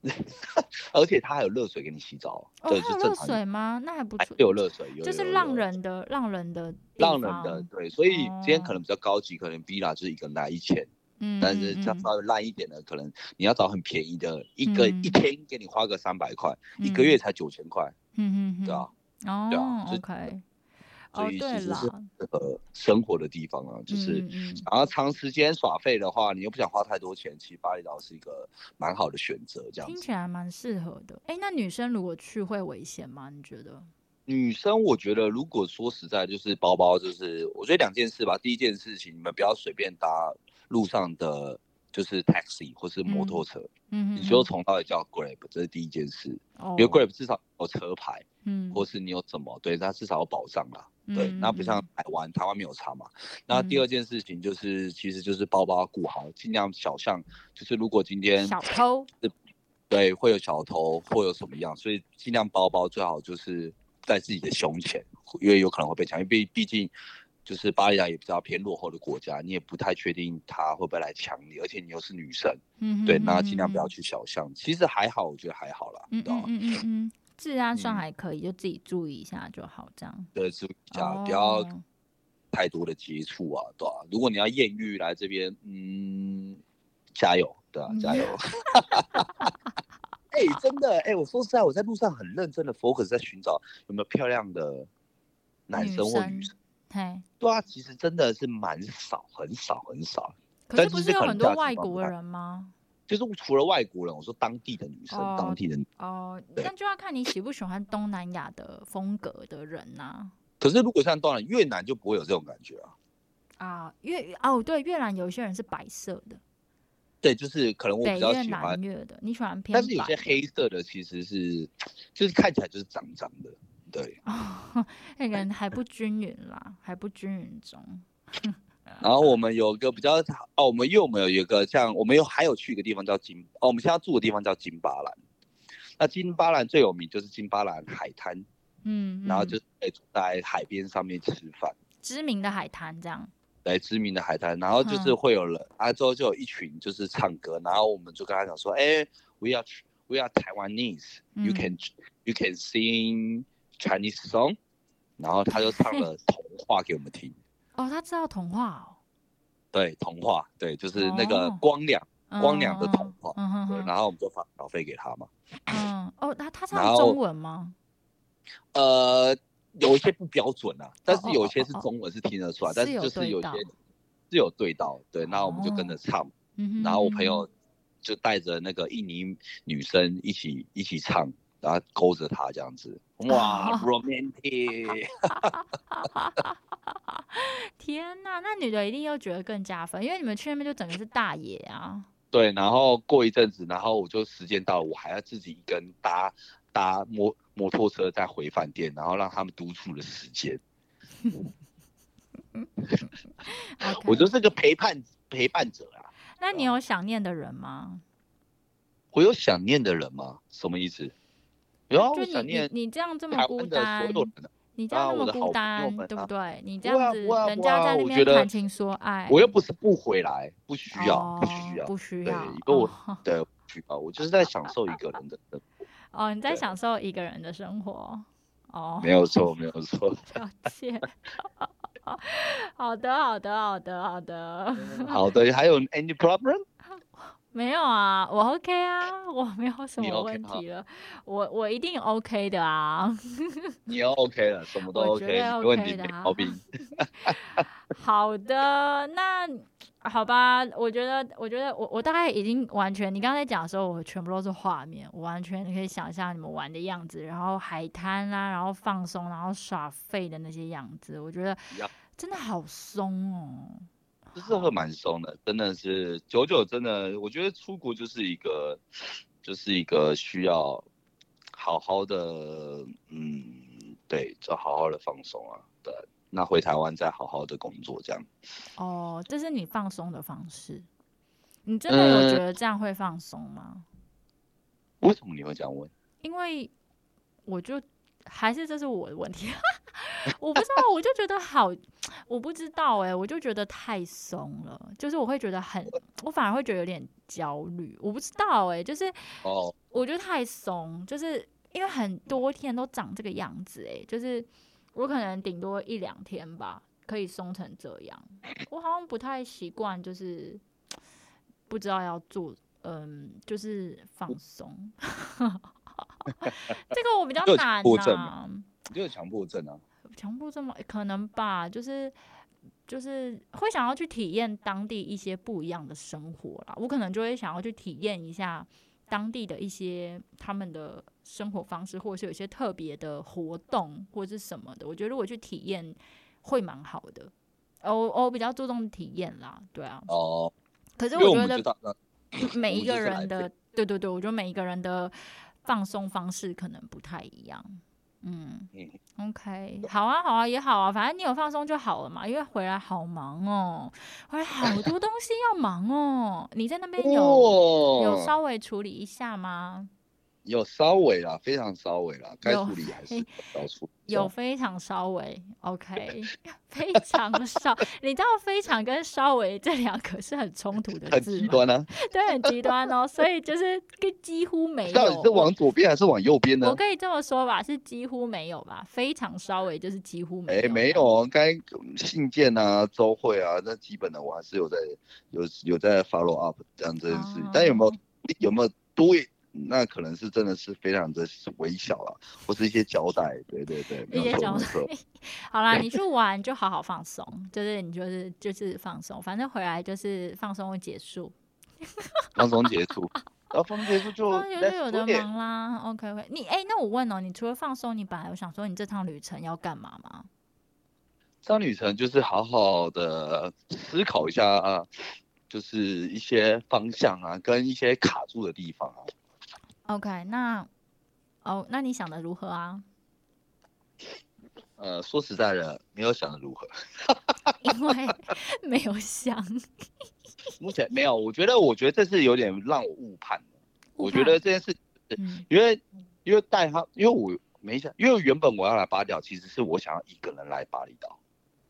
而且它还有热水给你洗澡，哦，对，还有热水吗？那还不还错，有热水，有就是浪人的浪人的浪人的，对，所以今天可哦能比较高级，可能 villa 就是一个人来一千。嗯，但是嗯嗯像稍微烂一点的，可能你要找很便宜的，一个、嗯一天给你花个三百块，一个嗯月才九千块，嗯嗯嗯，对啊，哦对啊，OK，哦，所以，其实是适合生活的地方啊。就是，然后长时间耍废的话，你又不想花太多钱，其实巴厘岛是一个蛮好的选择。这样，听起来蛮适合的。哎，那女生如果去会危险吗？你觉得？女生我觉得如果说实在，就是包包，就是我觉得两件事吧。第一件事情，你们不要随便搭路上的，就是 taxi 或是摩托车，嗯，你就从到底叫 Grab，这是第一件事。哦因为 Grab 至少有车牌。嗯，或是你有什么，对，它至少有保障啦。对，嗯那不像嗯台湾，台湾没有差嘛。那第嗯二件事情就是，其实就是包包要顾好，尽量小巷，就是如果今天小偷，对会有小偷，会有什么样，所以尽量包包最好就是在自己的胸前，因为有可能会被抢，因为毕毕竟就是巴厘岛也比较偏落后的国家，你也不太确定他会不会来抢你，而且你又是女生，嗯，对，嗯那尽量不要。嗯去小巷。其实还好，我觉得还好啦，嗯？嗯嗯嗯，治安算嗯还可以，就自己注意一下就好，这样。对，注意一下，不要哦太多的接触啊，对吧、如果你要艳遇来这边，嗯，加油，对啊，加油。哎、真的，哎、我说实在，我在路上很认真的 focus 在寻找有没有漂亮的男生或女生。嘿，对啊，其实真的是蛮少，很少，很少。可是是不是有很多外国人吗？就是除了外国人，我说当地的女生，哦当地的女。哦，那就要看你喜不喜欢东南亚的风格的人呐、可是如果像当然越南就不会有这种感觉啊。啊。越哦，对，越南有一些人是白色的，对，就是可能我比较、喜欢南越的，你喜欢偏但是有些黑色的其实是，就是看起来就是脏脏的，对。哦，那 个人还不均匀啦，还不均匀中。然后我们有一个比较哦，我们因为我们有一个像我们又还有去一个地方叫金哦，我们现在住的地方叫金巴兰。那金巴兰最有名就是金巴兰海滩，嗯，然后嗯就在海边上面吃饭。知名的海滩这样。对知名的海滩，然后就是嗯会有人，啊之后就有一群就是唱歌，然后我们就跟他讲说，哎、w e are we are Taiwanese，you 嗯 can you can sing Chinese song，然后他就唱了童话给我们听，哦，他知道童话哦，对，童话，对，就是那个哦。光良，光良的嗯童话对，嗯哼哼，然后我们就发稿费给他嘛，嗯，哦，他他 唱中文吗？呃，有一些不标准啊，但是哦有一些是中文是听得出来，但是就是有一些是有对到，对，那我们就跟着哦。唱。嗯哼，然后我朋嗯友就带着那个印尼女生一起一起唱，然后勾着他这样子，哇哦，romantic！哼 天哪，那女的一定又觉得更加分，因为你们去那边就整个是大爷啊。对，然后过一阵子，然后我就时间到了，我还要自己一个人搭搭摩摩托车再回饭店，然后让他们独处的时间。我就是个陪伴陪伴者啊。那你有想念的人吗？我有想念的人吗？什么意思？有啊，就你我想念你你这样这么孤单。你这样那么孤单，对不对？你这样子，人家在那边谈情说爱，我又不是不回来，不需要，哦不需要，不需对要。因为我哦对，不需要，我就是在享受一个人的生活。哦，你在享受一个人的生活。哦，没有错，没有错。抱歉。好的，好的，好的，好的。好的，还有 any problem？没有啊，我 OK 啊，我没有什么问题了，我我一定 OK 的啊。你要 OK 了，什么 都 OK，没问题，的啊没毛病。好的，那好吧，我觉得，我觉得我我大概已经完全，你刚才讲的时候，我全部都是画面，我完全可以想象你们玩的样子，然后海滩啦、然后放松，然后耍废的那些样子，我觉得真的好松哦。就是会蛮松的，真的是九九真的，我觉得出国就是一个，就是一个需要好好的，嗯，对，就好好的放松啊，对，那回台湾再好好的工作这样。哦，这是你放松的方式，你真的有觉呃得这样会放松吗？为什么你会这样问？因为我就还是这是我的问题，我不知道，我就觉得好，我不知道哎、我就觉得太松了，就是我会觉得很，我反而会觉得有点焦虑，我不知道哎、就是哦，我觉得太松，就是因为很多天都长这个样子哎、就是我可能顶多一两天吧，可以松成这样，我好像不太习惯，就是不知道要做。嗯，就是放松，这个我比较难强迫症呐、你就是强迫症啊。强迫症吗？可能吧，就是就是会想要去体验当地一些不一样的生活啦。我可能就会想要去体验一下当地的一些他们的生活方式，或者是有一些特别的活动或者是什么的。我觉得如果去体验会蛮好的。我我比较注重体验啦，对啊。哦，可是我我觉得 每一个人的，对对对，我觉得每一个人的放松方式可能不太一样。嗯嗯，，OK，好啊，好啊，也好啊，反正你有放松就好了嘛。因为回来好忙哦，回来好多东西要忙哦。你在那边有、哦有稍微处理一下吗？有稍微啦，非常稍微啦，该处理还是要处理。有非常稍微，OK，非常少，你知道非常跟稍微这两个是很冲突的很字吗？极端啊，对，很极端哦，所以就是跟几乎没到底是。往左边还是往右边呢我？可以这么说吧，是几乎没有吧，非常稍微就是几乎没有哎、有。没有，哦，该信件啊、周会啊，那基本的我还是有在有有在 follow up 这样这件事情，但有没有哦有没有多？那可能是真的是非常的微小啊，或是一些交代，对对对，一些交代。好啦，你去玩就好好放松，就是你就是就是放松，反正回来就是放松会结束，放松结束，然后放松结束就放松结束有的忙啦。OK OK，你哎、那我问哦，你除了放松，你本来我想说你这趟旅程要干嘛吗？这趟旅程就是好好的思考一下啊，就是一些方向啊，跟一些卡住的地方啊。OK，那哦，那你想的如何啊？呃，说实在的，没有想的如何。因为 没有想，目前没有，我觉得，我觉得这是有点让我误判的。我觉得这件事，嗯因为因为带他，因为我没想，因为原本我要来巴厘岛，其实是我想要一个人来巴厘岛。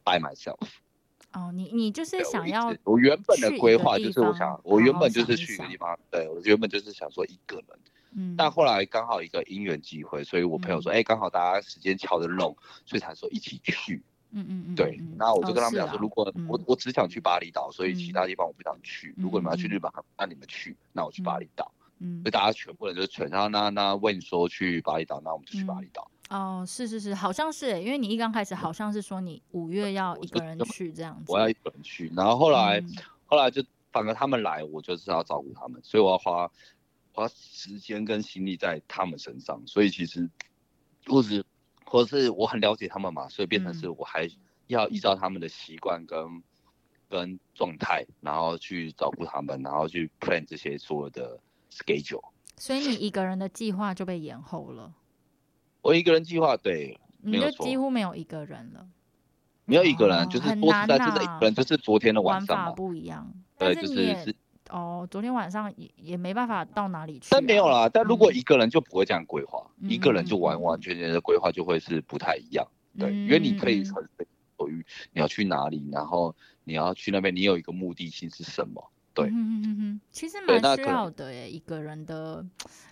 by myself。哦，你你就是想要直我原本的规划就是我想，我原本就是去一个地方，对我原本就是想说一个人，嗯，但后来刚好一个因缘机会，所以我朋友说，哎、刚好大家时间敲得拢，所以才说一起去。嗯嗯嗯，对那，我就哦跟他们讲说，如果我嗯。我只想去巴厘岛，所以其嗯。他地方我不想去。如果你们要去日本，那你们去，那我去巴厘岛。嗯所以。大家全部人就全，然后那那问说去巴厘岛，那我们就去巴嗯厘岛。哦，是是是，好像是欸，因为你一刚开始好像是说你五月要一个人去这样子，我要一个人去，然后后来、嗯。后来就反而他们来，我就是要照顾他们，所以我要花花时间跟心力在他们身上。所以其实或是或是我很了解他们嘛，所以变成是嗯我还要依照他们的习惯跟跟状态，然后去照顾他们，然后去 plan 这些所有的 schedule。所以你一个人的计划就被延后了，我一个人计划对，你就几乎没有一个人了，没有一个人，哦就是很说实在，难真的一呐个人，就是昨天的晚上嘛。不一样，对，但就是是，哦，昨天晚上也也没办法到哪里去、啊，但没有啦。但如果嗯一个人就不会这样规划，一个人就嗯嗯嗯完完全全的规划就会是不太一样。对，因为你可以嗯很犹豫你要去哪里，然后你要去那边，你有一个目的性是什么？对嗯哼哼哼哼，其实蛮需要的耶，一个人的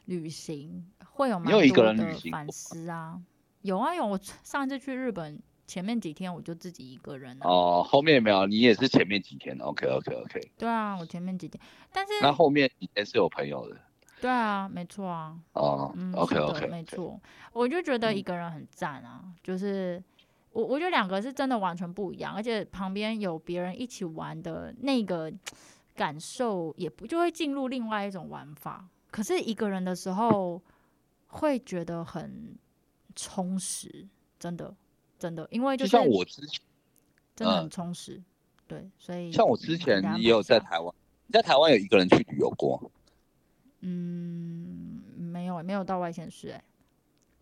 旅行会有你有一个蛮多的人旅行反思啊，有啊有，我上一次去日本前面几天我就自己一个人啊，哦，后面没有，你也是前面几天，OK OK OK。对啊，我前面几天，但是那后面几天是有朋友的。对啊，没错啊，哦嗯，OK。OK，没错，我就觉得嗯。一个人很赞啊，就是我我觉得两个是真的完全不一样，而且旁边有别人一起玩的那个感受，也不就会进入另外一种玩法。可是一个人的时候，会觉得很充实，真的真的，因为就是像我之前，真的很嗯充实，对，所以像我之前也有在台湾，你在台湾有一个人去旅游过。嗯，没有没有到外县市哎、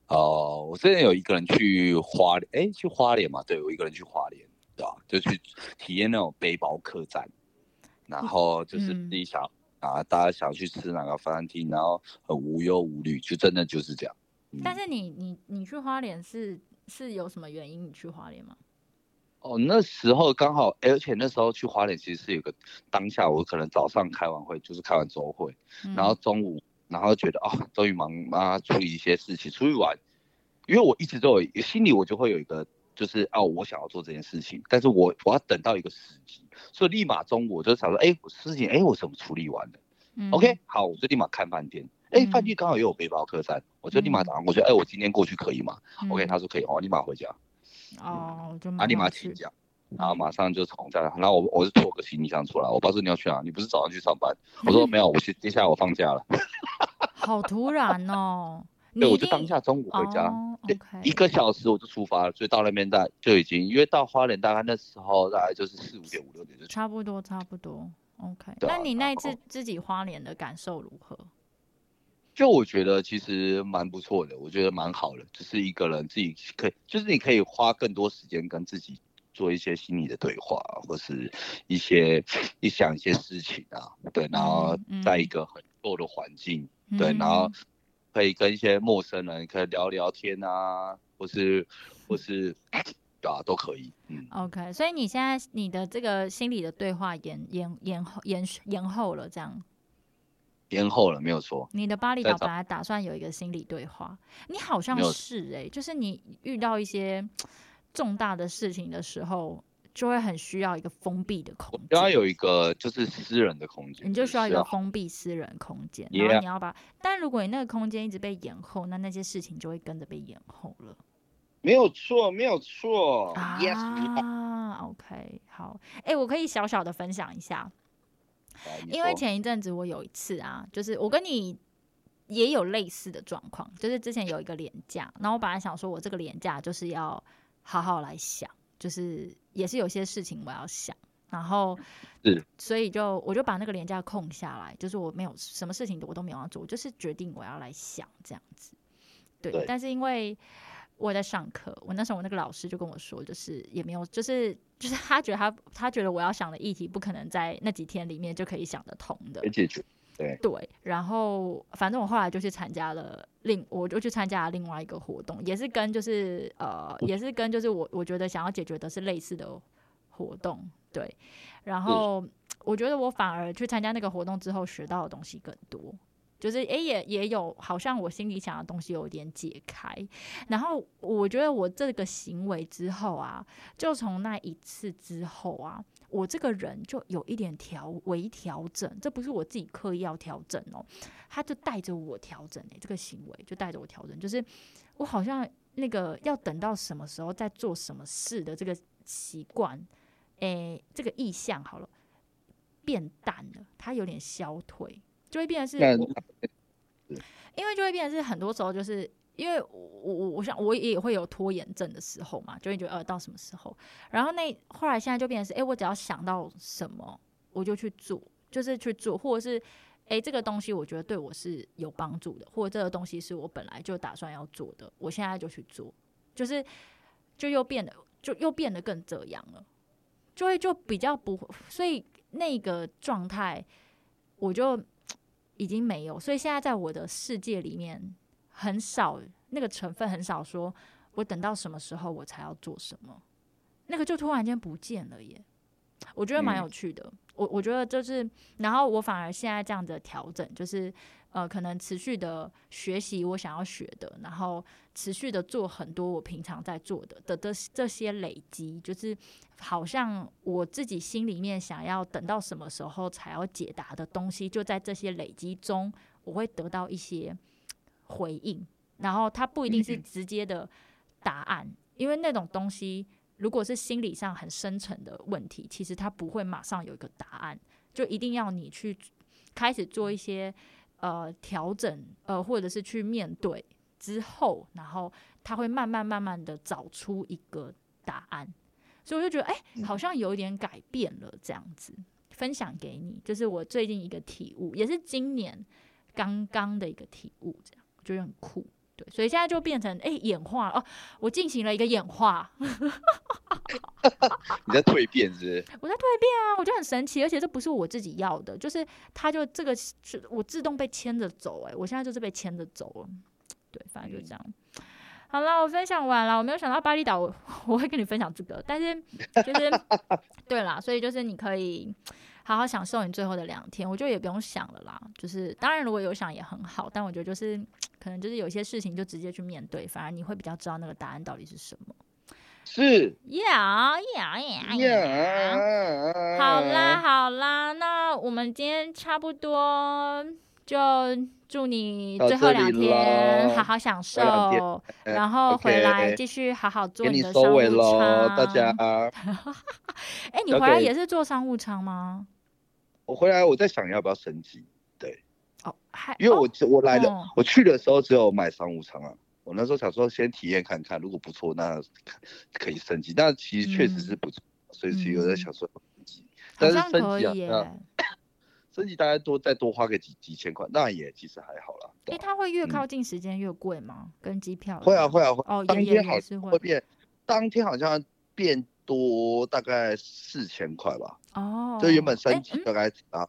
哦，我之前有一个人去花莲，哎，去花莲嘛，对我一个人去花莲，对吧？就去体验那种背包客栈，然后就是嗯自己想、啊，大家想去吃哪个餐厅，然后很无忧无虑，就真的就是这样。嗯但是你你你去花莲是是有什么原因你去花莲吗？哦，那时候刚好，而且那时候去花莲其实是有个当下，我可能早上开完会，就是开完周会，然后嗯中午，然后觉得哦，终于忙啊处理一些事情，出去玩，因为我一直都有心里我就会有一个，就是哦，我想要做这件事情，但是我我要等到一个时机，所以立马中午我就想说，哎，我事情哎我怎么处理完了、嗯。O k 好，我就立马看饭店，哎，饭嗯店刚好也有背包客栈，我就立马嗯早上过去，哎，我今天过去可以吗、o k 嗯他说可以，哦，立马回家，哦，就立马请假。然后马上就从这，然后我我就拖个行李箱出来，我爸说你要去哪？你不是早上去上班？我说没有，我接接下来我放假了，好突然哦，对，我就当下中午回家，OK 一个小时我就出发了，所以到那边大就已经，因为到花莲大概那时候大概就是四五点五六点就，差不多差不多 OK。那你那一次自己花莲的感受如何？就我觉得其实蛮不错的，我觉得蛮好的，就是一个人自己可以，就是你可以花更多时间跟自己做一些心理的对话，或是一些你想一些事情啊，对，然后嗯在一嗯个很弱的环境，对，然嗯。后可以跟一些陌生人可以聊聊天啊，或是或是啊，都可以，嗯，OK，所以你现在你的这个心理的对话延延延后延延后了，这样。延后了没有错，你的巴厘岛本来打算有一个心理对话，你好像是哎、就是你遇到一些重大的事情的时候，就会很需要一个封闭的空间，刚刚有一个就是私人的空间，你就需要一个封闭私人空间，然后你要把，但如果你那个空间一直被延后，那那些事情就会跟着被延后了没有错，没有错，yes，啊。OK，好，哎、我可以小小的分享一下，因为前一阵子我有一次啊，就是我跟你也有类似的状况，就是之前有一个廉价，然后我本来想说我这个廉价就是要好好来想，就是也是有些事情我要想，然后是所以就我就把那个廉价空下来，就是我没有什么事情我都没有要做，我就是决定我要来想这样子。对，对但是因为我在上课，我那时候我那个老师就跟我说，就是也没有，就是就是他觉得他他觉得我要想的议题不可能在那几天里面就可以想得通的解决，对对，然后反正我后来就去参加了另，我就去参加了另外一个活动，也是跟就是呃，也是跟就是我我觉得想要解决的是类似的活动，对，然后我觉得我反而去参加那个活动之后学到的东西更多。就是诶，也也有好像我心里想的东西有点解开，然后我觉得我这个行为之后啊，就从那一次之后啊，我这个人就有一点调微调整，这不是我自己刻意要调整哦，他就带着我调整诶，这个行为就带着我调整，就是我好像那个要等到什么时候再做什么事的这个习惯，诶，这个意向好了变淡了，它有点消退。就会变成是，因为就会变成是很多时候，就是因为我我我想我也会有拖延症的时候嘛，就会觉得呃到什么时候，然后那后来现在就变成是，哎，我只要想到什么我就去做，就是去做，或者是哎这个东西我觉得对我是有帮助的，或者这个东西是我本来就打算要做的，我现在就去做，就是就又变得就又变得更这样了，就会就比较不，所以那个状态我就。已经没有，所以现在在我的世界里面，很少那个成分很少。说我等到什么时候我才要做什么，那个就突然间不见了耶。我觉得蛮有趣的。我我觉得就是，然后我反而现在这样的调整，就是呃，可能持续的学习我想要学的，然后持续的做很多我平常在做的的的这些累积，就是好像我自己心里面想要等到什么时候才要解答的东西，就在这些累积中，我会得到一些回应，然后它不一定是直接的答案，因为那种东西。如果是心理上很深层的问题，其实它不会马上有一个答案，就一定要你去开始做一些呃调整，呃，或者是去面对之后，然后他会慢慢慢慢的找出一个答案。所以我就觉得，哎，好像有一点改变了这样子，分享给你，就是我最近一个体悟，也是今年刚刚的一个体悟，这样我觉得很酷。对，所以现在就变成哎演化哦，我进行了一个演化。你在蜕变是？我在蜕变啊，我觉得很神奇，而且这不是我自己要的，就是它就这个是我自动被牵着走，哎，我现在就是被牵着走了。对，反正就这样。好了，我分享完了，我没有想到巴厘岛 我会跟你分享这个，但是就是对啦，所以就是你可以。好好享受你最后的两天，我觉得也不用想了啦。就是当然如果有想也很好，但我觉得就是可能就是有些事情就直接去面对，反而你会比较知道那个答案到底是什么。是。呀呀呀呀！好啦好啦，那我们今天差不多就祝你最后两天好好享受，然后回来继续好好做你的商务舱。大家。哎，你回来也是做商务舱吗？我回来，我在想要不要升级，对，哦，还因为我我来的，我去的时候只有买商务舱啊，我那时候想说先体验看看，如果不错，那可以升级，但其实确实是不错，所以其实有在想说升级，但是升级啊，升级大概多再多花个几几千块，那也其实还好啦。哎，它会越靠近时间越贵吗？跟机票？会啊会啊会，哦，当天好像会变，当天好像变。多大概四千块吧，哦，这原本升级大概啊，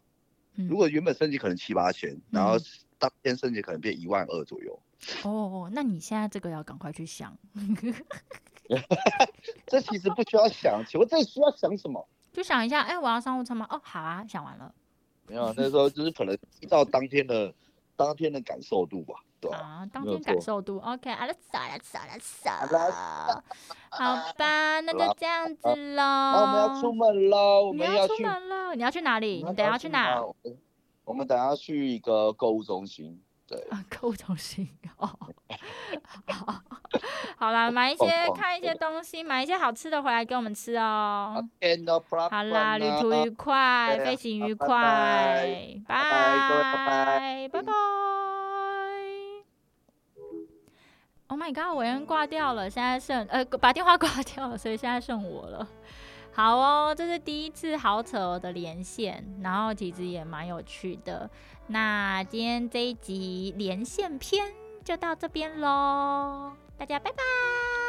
如果原本升级可能七八千，然后当天升级可能变一万二左右。哦，那你现在这个要赶快去想。这其实不需要想，请问这需要想什么？就想一下，哎，我要商务舱吗？哦，好啊，想完了。没有，那时候就是可能依照当天的当天的感受度吧。啊，当天感受度，OK，啊，了扫了扫了扫，好吧，那就这样子喽。那我们要出门喽，我们要出门了，你要去哪里？你等下去哪？我们等下去一个购物中心，对，购物中心 哦。好，好啦，买一些，看一些东西，买一些好吃的回来给我们吃哦。好啦，旅途愉快，飞行愉快，拜拜，拜拜。Oh my god！伟恩挂掉了，现在剩呃把电话挂掉了，所以现在剩我了。好哦，这是第一次好扯的连线，然后其实也蛮有趣的。那今天这一集连线篇就到这边喽，大家拜拜。